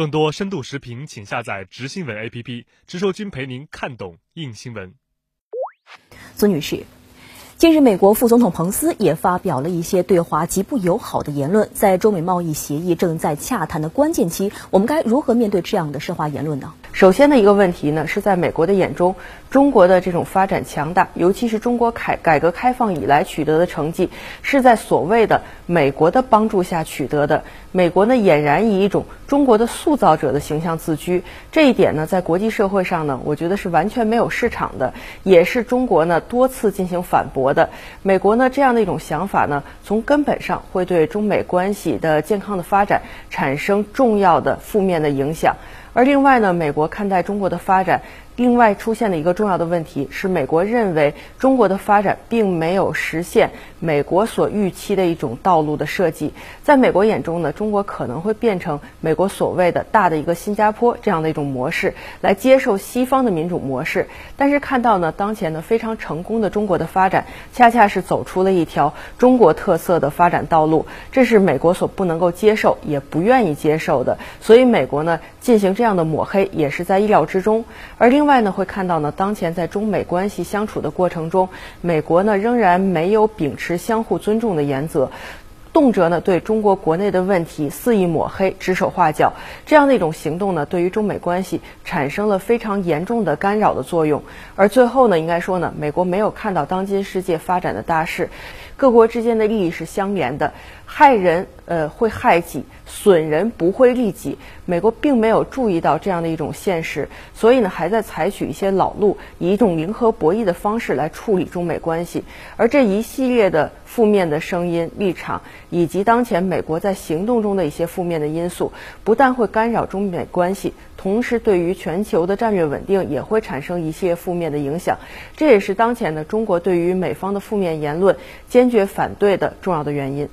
更多深度视频，请下载直新闻 APP，直说君陪您看懂硬新闻。孙女士。近日，美国副总统彭斯也发表了一些对华极不友好的言论。在中美贸易协议正在洽谈的关键期，我们该如何面对这样的涉华言论呢？首先的一个问题呢，是在美国的眼中，中国的这种发展强大，尤其是中国改改革开放以来取得的成绩，是在所谓的美国的帮助下取得的。美国呢，俨然以一种中国的塑造者的形象自居，这一点呢，在国际社会上呢，我觉得是完全没有市场的，也是中国呢多次进行反驳。的美国呢，这样的一种想法呢，从根本上会对中美关系的健康的发展产生重要的负面的影响。而另外呢，美国看待中国的发展。另外出现的一个重要的问题是，美国认为中国的发展并没有实现美国所预期的一种道路的设计。在美国眼中呢，中国可能会变成美国所谓的大的一个新加坡这样的一种模式，来接受西方的民主模式。但是看到呢，当前呢非常成功的中国的发展，恰恰是走出了一条中国特色的发展道路，这是美国所不能够接受也不愿意接受的。所以美国呢进行这样的抹黑也是在意料之中。而另外。外呢，会看到呢，当前在中美关系相处的过程中，美国呢仍然没有秉持相互尊重的原则，动辄呢对中国国内的问题肆意抹黑、指手画脚，这样的一种行动呢，对于中美关系产生了非常严重的干扰的作用。而最后呢，应该说呢，美国没有看到当今世界发展的大势，各国之间的利益是相连的。害人呃会害己，损人不会利己。美国并没有注意到这样的一种现实，所以呢还在采取一些老路，以一种零和博弈的方式来处理中美关系。而这一系列的负面的声音、立场，以及当前美国在行动中的一些负面的因素，不但会干扰中美关系，同时对于全球的战略稳定也会产生一些负面的影响。这也是当前的中国对于美方的负面言论坚决反对的重要的原因。